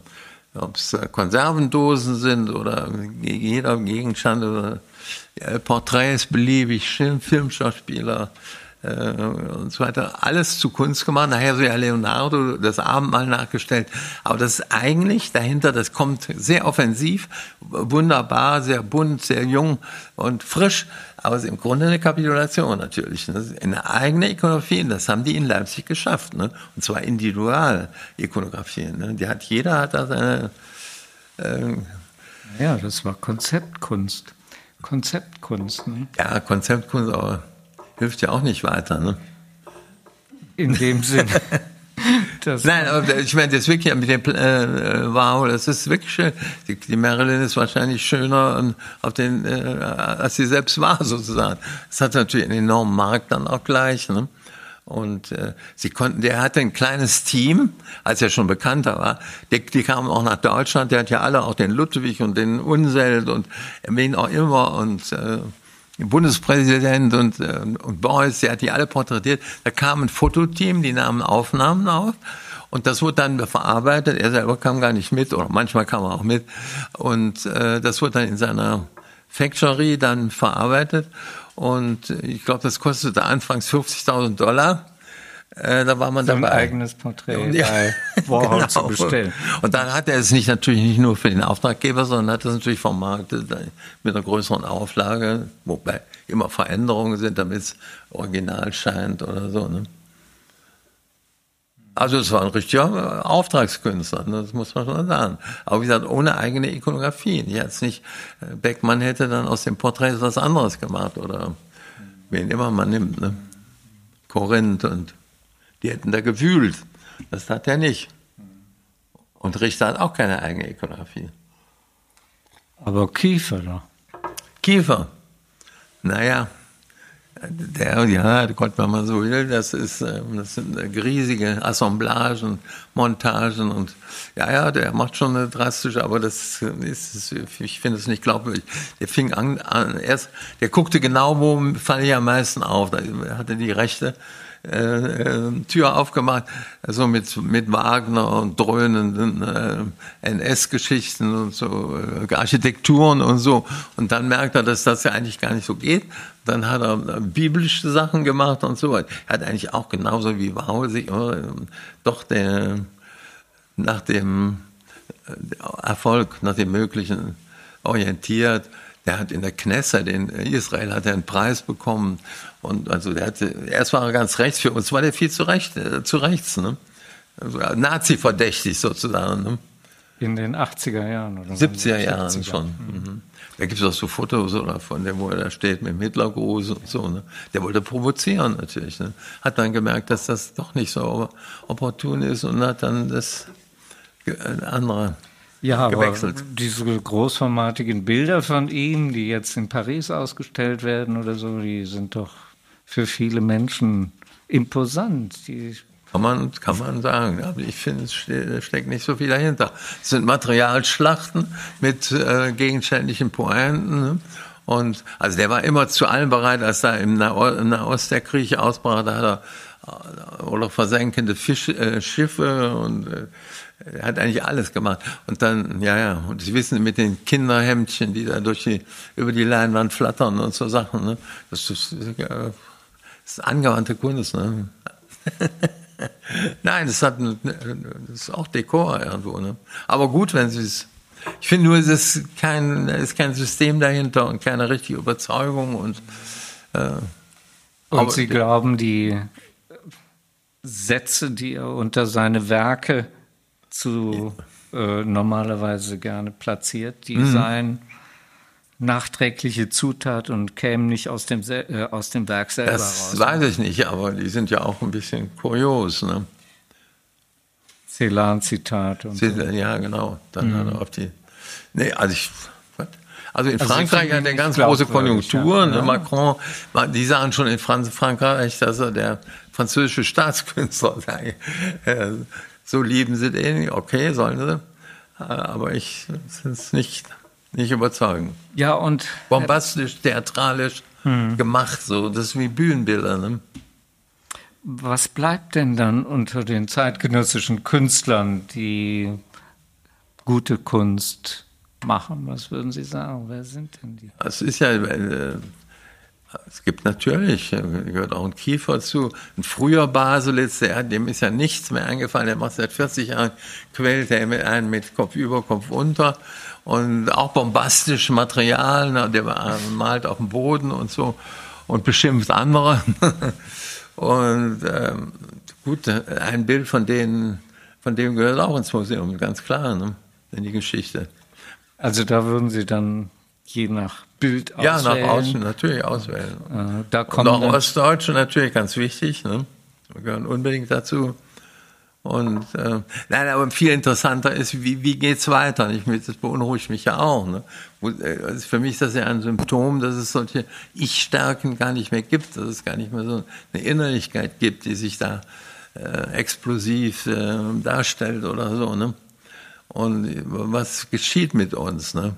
ob's äh, Konservendosen sind oder jeder Gegenstand oder äh, Porträts beliebig, Film- Filmschauspieler, äh, und so weiter. Alles zu Kunst gemacht. Nachher so ja Leonardo das Abendmahl nachgestellt. Aber das ist eigentlich dahinter, das kommt sehr offensiv, wunderbar, sehr bunt, sehr jung und frisch. Aber es ist im Grunde eine Kapitulation natürlich. Ne? Eine eigene Ikonografie, das haben die in Leipzig geschafft. Ne? Und zwar Individual-Ikonografien. Ne? Die hat, jeder hat da seine, äh, Ja, das war Konzeptkunst. Konzeptkunst, ne? ja, Konzeptkunst, aber hilft ja auch nicht weiter. Ne? In dem Sinne. Nein, aber ich meine, das wirklich mit dem äh, Wow, das ist wirklich schön. Die, die Marilyn ist wahrscheinlich schöner auf den, äh, als sie selbst war, sozusagen. Das hat natürlich einen enormen Markt dann auch gleich. Ne? Und äh, sie konnten, der hatte ein kleines Team, als er schon bekannter war. Die, die kamen auch nach Deutschland. Der hat ja alle, auch den Ludwig und den Unselt und wen auch immer und äh, Bundespräsident und, äh, und Beuys, der hat die alle porträtiert. Da kam ein Fototeam, die nahmen Aufnahmen auf. Und das wurde dann verarbeitet. Er selber kam gar nicht mit, oder manchmal kam er auch mit. Und äh, das wurde dann in seiner Factory dann verarbeitet. Und ich glaube, das kostete anfangs 50.000 Dollar. Äh, da war man sein dabei. eigenes Porträt Ja, bei Warhol genau. zu bestellen. Und dann hat er es nicht natürlich nicht nur für den Auftraggeber, sondern hat es natürlich vermarktet äh, mit einer größeren Auflage, wobei immer Veränderungen sind, damit es original scheint oder so. Ne? Also es war ein richtiger äh, Auftragskünstler, ne? das muss man schon sagen. Aber wie gesagt, ohne eigene Ikonografie. Jetzt nicht, Beckmann hätte dann aus dem Porträt was anderes gemacht oder wen immer man nimmt. Ne? Korinth und die hätten da gewühlt. Das hat er nicht. Und Richter hat auch keine eigene Ikonografie. Aber Kiefer doch. Kiefer. Naja, der, ja, Gott, wenn man so will, das ist, ähm, das sind äh, riesige Assemblagen, Montagen und, ja, ja, der macht schon eine drastische, aber das ist, ich finde es nicht glaubwürdig. Der fing an, an, erst, der guckte genau, wo falle ich am meisten auf. Da hatte die rechte, äh, äh, Tür aufgemacht, also mit, mit Wagner und dröhnenden äh, NS-Geschichten und so, äh, Architekturen und so. Und dann merkt er, dass das ja eigentlich gar nicht so geht. Dann hat er äh, biblische Sachen gemacht und so. Er hat eigentlich auch genauso wie Wow sich äh, doch der, nach dem Erfolg, nach dem Möglichen orientiert. Der hat in der Knesset in Israel hat er einen Preis bekommen und also der hatte erst war er ganz rechts für uns war der viel zu recht äh, zu rechts ne also, Nazi verdächtig sozusagen ne? In den 80er Jahren oder so. 70er Jahren 70er. schon mhm. da gibt es auch so Fotos oder von dem wo er da steht mit dem Hitlergruß und so ne der wollte provozieren natürlich ne? hat dann gemerkt dass das doch nicht so opportun ist und hat dann das äh, andere Ja, aber gewechselt. diese großformatigen Bilder von ihm, die jetzt in Paris ausgestellt werden oder so, die sind doch für viele Menschen imposant. Die, Kann man, kann man sagen. Aber ich finde, es ste steckt nicht so viel dahinter. Es sind Materialschlachten mit äh, gegenständlichen Pointen. Ne? Und also der war immer zu allem bereit, als da im Naho im Nahost der Krieg ausbrach, da hat er äh, oder versenkende Fisch, äh, Schiffe und äh, hat eigentlich alles gemacht. Und dann, ja, ja, und Sie wissen, mit den Kinderhemdchen, die da durch die, über die Leinwand flattern und so Sachen, ne? das ist äh, Das ist angewandte Kunst. Ne? Nein, das, hat, das ist auch Dekor irgendwo. Ne? Aber gut, wenn Sie es. Ich finde nur, es ist kein, ist kein System dahinter und keine richtige Überzeugung. Und, äh, und Sie glauben, die Sätze, die er unter seine Werke zu äh, normalerweise gerne platziert, die mhm. seien nachträgliche Zutat und kämen nicht aus dem, äh, aus dem Werk selber das raus. Das weiß ich nicht, aber die sind ja auch ein bisschen kurios. Ne? Celan-Zitat. So. Ja, genau. Dann mhm. hat er auf die. Nee, also ich. Also in also Frankreich hat er ganz große Konjunktur. Ja. Ne? Macron, die sagen schon in Frankreich, dass er der französische Staatskünstler sei. Äh, so lieben sie den, okay, sollen sie. Äh, aber ich finde es nicht nicht überzeugen. Ja, und. Bombastisch, theatralisch hm. gemacht, so. Das ist wie Bühnenbilder, ne? Was bleibt denn dann unter den zeitgenössischen Künstlern, die gute Kunst machen? Was würden Sie sagen? Wer sind denn die? Es ist ja, äh, es gibt natürlich, äh, gehört auch ein Kiefer zu, ein früher Baselitz, der, dem ist ja nichts mehr eingefallen, der macht seit 40 Jahren, quält er einen mit Kopf über, Kopf unter und auch bombastische Material, ne, der malt auf dem Boden und so und beschimpft andere. und ähm, gut, ein Bild von denen, von dem gehört auch ins Museum, ganz klar, ne, in die Geschichte. Also da würden Sie dann je nach Bild auswählen? Ja, nach außen natürlich auswählen. Äh, da kommen und auch Ostdeutsche natürlich ganz wichtig, ne? Wir gehören unbedingt dazu. Und äh, nein, aber viel interessanter ist, wie, wie geht's weiter? Ich, das beunruhigt mich ja auch. Ne? Also für mich ist das ja ein Symptom, dass es solche Ich-Stärken gar nicht mehr gibt, dass es gar nicht mehr so eine Innerlichkeit gibt, die sich da äh, explosiv äh, darstellt oder so. Ne? Und was geschieht mit uns? Ne?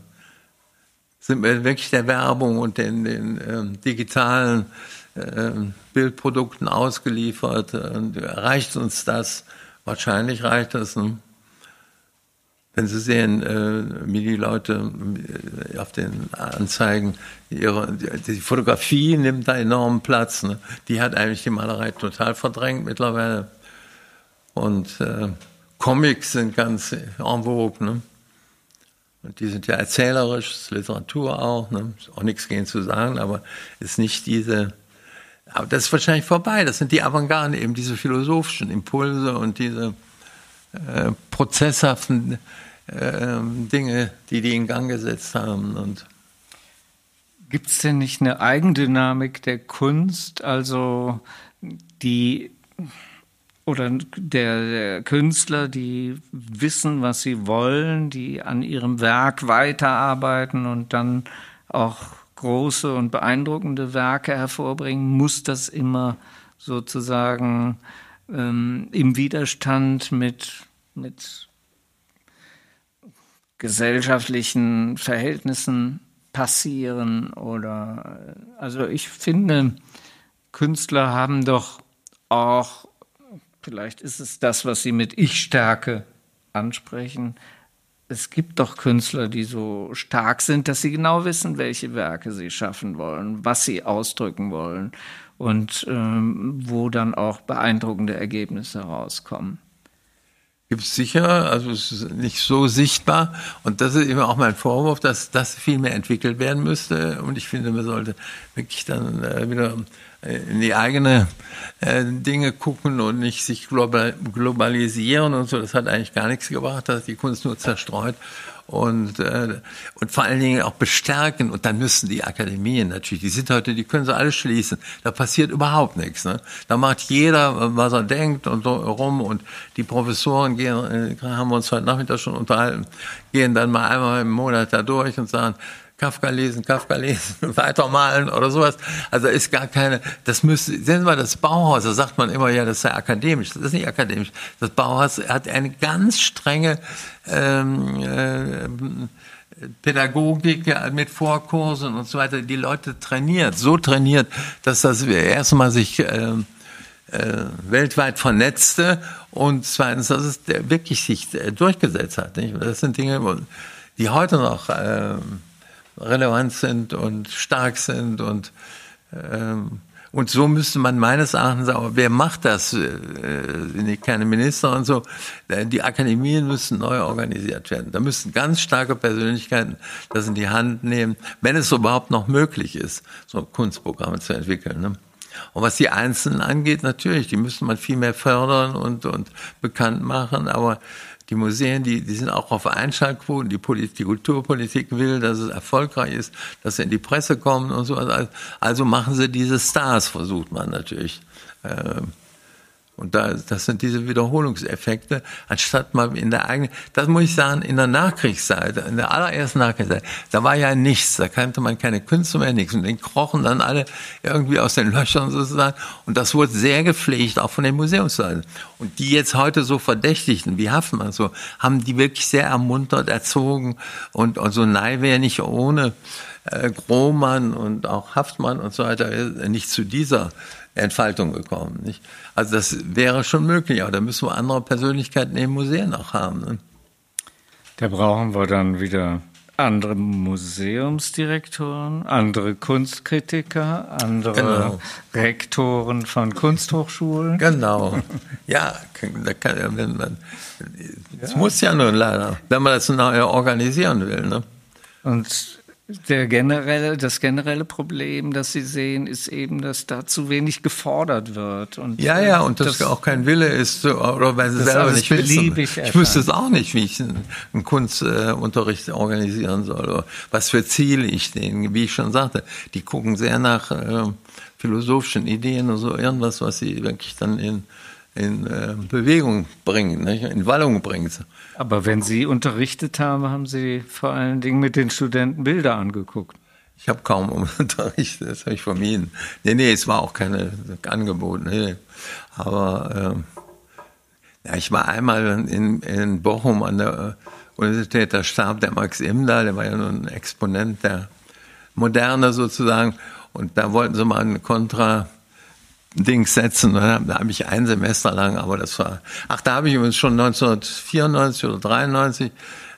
Sind wir wirklich der Werbung und den, den ähm, digitalen äh, Bildprodukten ausgeliefert? Und reicht uns das? Wahrscheinlich reicht das. Ne? Wenn Sie sehen, äh, wie die Leute äh, auf den Anzeigen, ihre, die Fotografie nimmt da enormen Platz. Ne? Die hat eigentlich die Malerei total verdrängt mittlerweile. Und äh, Comics sind ganz en vogue. Ne? Und die sind ja erzählerisch, Literatur auch. Ne? Ist auch nichts gegen zu sagen, aber ist nicht diese aber das ist wahrscheinlich vorbei. Das sind die Avantgarden, eben diese philosophischen Impulse und diese äh, prozesshaften äh, Dinge, die die in Gang gesetzt haben. Und Gibt es denn nicht eine Eigendynamik der Kunst, also die oder der, der, Künstler, die wissen, was sie wollen, die an ihrem Werk weiterarbeiten und dann auch große und beeindruckende Werke hervorbringen, muss das immer sozusagen ähm, im Widerstand mit, mit gesellschaftlichen Verhältnissen passieren oder also ich finde Künstler haben doch auch vielleicht ist es das was sie mit ich Stärke ansprechen es gibt doch Künstler, die so stark sind, dass sie genau wissen, welche Werke sie schaffen wollen, was sie ausdrücken wollen und ähm, wo dann auch beeindruckende Ergebnisse rauskommen. Gibt es sicher, also es ist nicht so sichtbar. Und das ist eben auch mein Vorwurf, dass das viel mehr entwickelt werden müsste. Und ich finde, man sollte wirklich dann äh, wieder in die eigene äh, Dinge gucken und nicht sich global, globalisieren und so. Das hat eigentlich gar nichts gebracht, dass die Kunst nur zerstreut und, äh, und vor allen Dingen auch bestärken. Und dann müssen die Akademien natürlich, die sind heute, die können sie alle schließen. Da passiert überhaupt nichts. Ne? Da macht jeder, was er denkt und so rum. Und die Professoren gehen, äh, haben wir uns heute Nachmittag schon unterhalten, gehen dann mal einmal im Monat da durch und sagen, Kafka lesen, Kafka lesen, weitermalen oder sowas. Also ist gar keine, das müsste, sehen Sie mal, das Bauhaus, da sagt man immer, ja, das sei akademisch. Das ist nicht akademisch. Das Bauhaus hat eine ganz strenge ähm, äh, Pädagogik mit Vorkursen und so weiter, die Leute trainiert, so trainiert, dass das erstmal sich äh, äh, weltweit vernetzte und zweitens, dass es wirklich sich durchgesetzt hat. Nicht? Das sind Dinge, die heute noch äh, relevant sind und stark sind und ähm, Und so müsste man meines Erachtens, aber wer macht das? Äh, sind keine Minister und so. Äh, die Akademien müssen neu organisiert werden. Da müssen ganz starke Persönlichkeiten das in die Hand nehmen, wenn es überhaupt noch möglich ist, so Kunstprogramme zu entwickeln. Ne? Und was die Einzelnen angeht, natürlich, die müsste man viel mehr fördern und, und bekannt machen, aber die Museen, die, die sind auch auf Einschaltquoten. Die, Politik, die Kulturpolitik will, dass es erfolgreich ist, dass sie in die Presse kommen und so. Also machen sie diese Stars, versucht man natürlich. Ähm, und da, das sind diese Wiederholungseffekte, anstatt mal in der eigenen, das muss ich sagen, in der Nachkriegszeit, in der allerersten Nachkriegszeit, da war ja nichts, da kannte man keine Künstler mehr, nichts. Und den krochen dann alle irgendwie aus den Löchern sozusagen. Und das wurde sehr gepflegt, auch von den Museumsleuten. Und die jetzt heute so Verdächtigten, wie Haffmann, so, haben die wirklich sehr ermuntert, erzogen. Und, und so Nei wäre nicht ohne äh, Grohmann und auch Haftmann und so weiter äh, nicht zu dieser Entfaltung gekommen. Nicht? Also das wäre schon möglich, aber da müssen wir andere Persönlichkeiten im Museum auch haben. Ne? Da brauchen wir dann wieder andere Museumsdirektoren, andere Kunstkritiker, andere genau. Rektoren von Kunsthochschulen. Genau. Ja, da kann, wenn man, ja. muss ja nun leider, wenn man das neu organisieren will. Ne? Und der generelle, das generelle Problem, das Sie sehen, ist eben, dass da zu wenig gefordert wird. Und ja, ja, und dass das, auch kein Wille ist, oder weil Sie selber nicht wissen. Ich wüsste es auch nicht, wie ich einen Kunstunterricht organisieren soll, oder was für Ziele ich denen, wie ich schon sagte, die gucken sehr nach äh, philosophischen Ideen oder so, irgendwas, was sie wirklich dann in in äh, Bewegung bringen, nicht? in Wallung bringen. Aber wenn Sie unterrichtet haben, haben Sie vor allen Dingen mit den Studenten Bilder angeguckt. Ich habe kaum unterrichtet, das habe ich vermieden. Nee, nee, es war auch keine Angebot. Nee. Aber äh, ja, ich war einmal in, in Bochum an der Universität, da starb der Max Imdahl, der war ja nur ein Exponent der Moderne sozusagen. Und da wollten sie mal einen Kontra Dings setzen. Da habe ich ein Semester lang, aber das war, ach, da habe ich übrigens schon 1994 oder 93,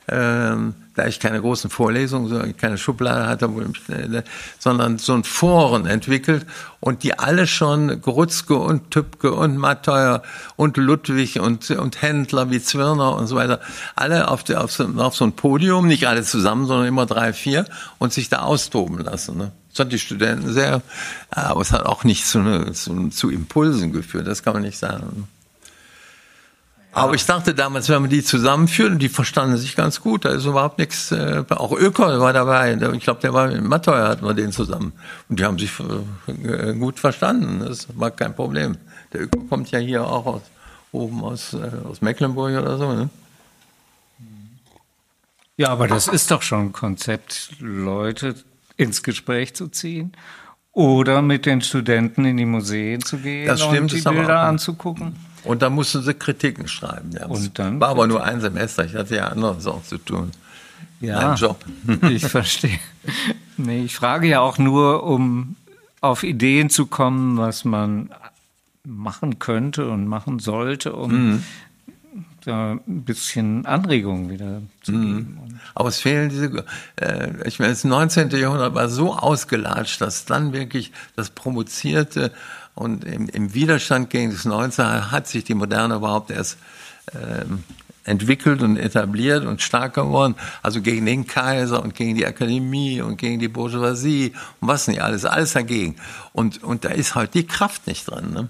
ähm, da ich keine großen Vorlesungen, so keine Schublade hatte, äh, sondern so ein Foren entwickelt und die alle schon Grutzke und Tübke und Matteuer und Ludwig und, und Händler wie Zwirner und so weiter, alle auf, die, auf, so, auf so ein Podium, nicht alle zusammen, sondern immer drei, vier und sich da austoben lassen. Ne? Das hat die Studenten sehr, aber es hat auch nicht zu, ne, zu, zu Impulsen geführt, das kann man nicht sagen. Aber ich dachte damals, wenn man die zusammenführt, und die verstanden sich ganz gut, da ist überhaupt nichts, äh, auch Öko war dabei, ich glaube, der war in Matteuer, hatten wir den zusammen. Und die haben sich äh, gut verstanden, das war kein Problem. Der Öko kommt ja hier auch aus, oben aus, äh, aus Mecklenburg oder so. Ne? Ja, aber das ist doch schon ein Konzept, Leute ins Gespräch zu ziehen oder mit den Studenten in die Museen zu gehen das stimmt, und die Bilder anzugucken. Und dann mussten sie Kritiken schreiben. Ja. Und dann war aber nur ein Semester, ich hatte ja anderes auch zu tun. Ja, Mein Job. ich verstehe. Nee, ich frage ja auch nur, um auf Ideen zu kommen, was man machen könnte und machen sollte, um mhm da ein bisschen Anregung wieder zu mhm. geben. Aber es fehlen diese, äh, ich meine, das 19. Jahrhundert war so ausgelatscht, dass dann wirklich das provozierte und im, im Widerstand gegen das 19. hat sich die Moderne überhaupt erst äh, entwickelt und etabliert und stark geworden. Also gegen den Kaiser und gegen die Akademie und gegen die Bourgeoisie und was nicht alles, alles dagegen. Und, und da ist halt die Kraft nicht drin. Ne?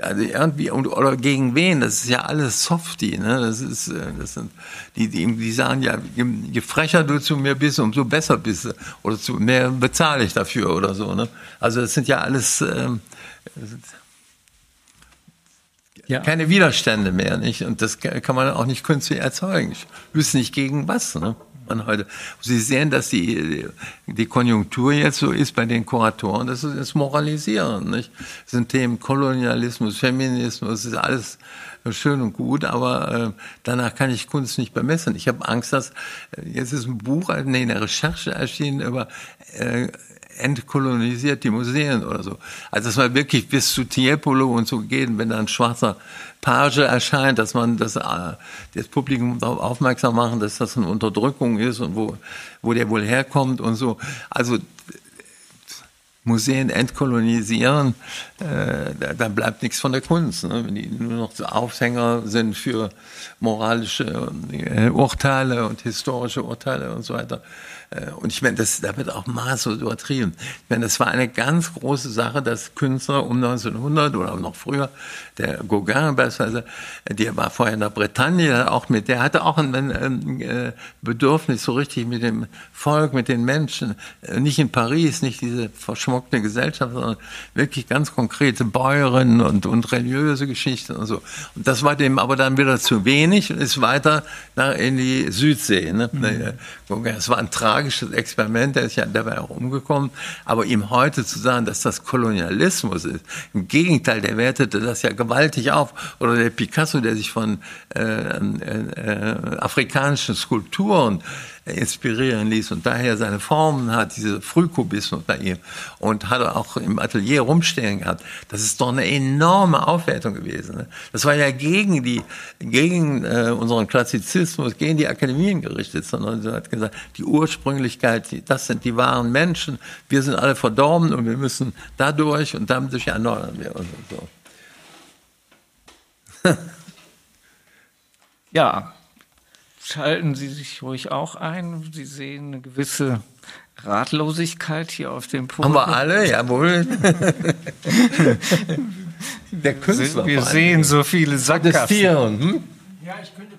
Also irgendwie oder gegen wen? Das ist ja alles Softie, ne? Das ist, äh, das sind die, die, die sagen ja, je, je frecher du zu mir bist, umso besser bist du oder zu mehr bezahle ich dafür oder so, ne? Also das sind ja alles ähm, ja. keine Widerstände mehr, nicht? Und das kann man auch nicht künstlich erzeugen. Ich wüsste nicht gegen was, ne? Man heute. Sie sehen, dass die, die Konjunktur jetzt so ist bei den Kuratoren, das ist das Moralisieren. Nicht? Das sind Themen Kolonialismus, Feminismus, das ist alles schön und gut, aber äh, danach kann ich Kunst nicht bemessen. Ich habe Angst, dass äh, jetzt ist ein Buch, nee, eine Recherche erschienen über äh, entkolonisiert die Museen oder so. Also dass man wirklich bis zu Tiepolo und so geht, wenn da ein schwarzer Page erscheint, dass man das, äh, das Publikum darauf aufmerksam machen, dass das eine Unterdrückung ist und wo, wo der wohl herkommt und so. Also Museen entkolonisieren, äh, da, da, bleibt nichts von der Kunst. Ne? Wenn die nur noch Aufhänger sind für moralische äh, Urteile und historische Urteile und so weiter. Äh, und ich meine, das, da wird auch maßlos übertrieben. Ich meine, das war eine ganz große Sache, dass Künstler um 1900 oder noch früher, der Gauguin beispielsweise, der war vorher in der Bretagne, auch mit, der hatte auch ein, ein äh, Bedürfnis so richtig mit dem Volk, mit den Menschen, äh, nicht in Paris, nicht diese verschmuckte Gesellschaft, sondern wirklich ganz konkrete Bäuerinnen und, und religiöse Geschichten und so. Und das war dem aber dann wieder zu wenig und ist weiter nach in die Südsee. Ne? Mhm. Es war ein tragisches Experiment, der ist ja dabei auch umgekommen. Aber ihm heute zu sagen, dass das Kolonialismus ist, im Gegenteil, der wertete das ja gewaltig auf. Oder der Picasso, der sich von äh, äh, afrikanischen Skulpturen inspirieren ließ und daher seine Formen hat, diese Frühkubismus bei ihm und hat er auch im Atelier rumstehen gehabt. Das ist doch eine enorme Aufwertung gewesen. Ne? Das war ja gegen die, gegen äh, unseren Klassizismus, gegen die Akademien gerichtet, sondern er hat gesagt, die Ursprünglichkeit, das sind die wahren Menschen, wir sind alle verdorben und wir müssen dadurch und dadurch erneuern wir uns und so. ja, schalten Sie sich ruhig auch ein. Sie sehen eine gewisse Ratlosigkeit hier auf dem Punkt. Haben wir alle, jawohl. Der Künstler. Wir sehen so viele Sackgassen. Hm? Ja, ich könnte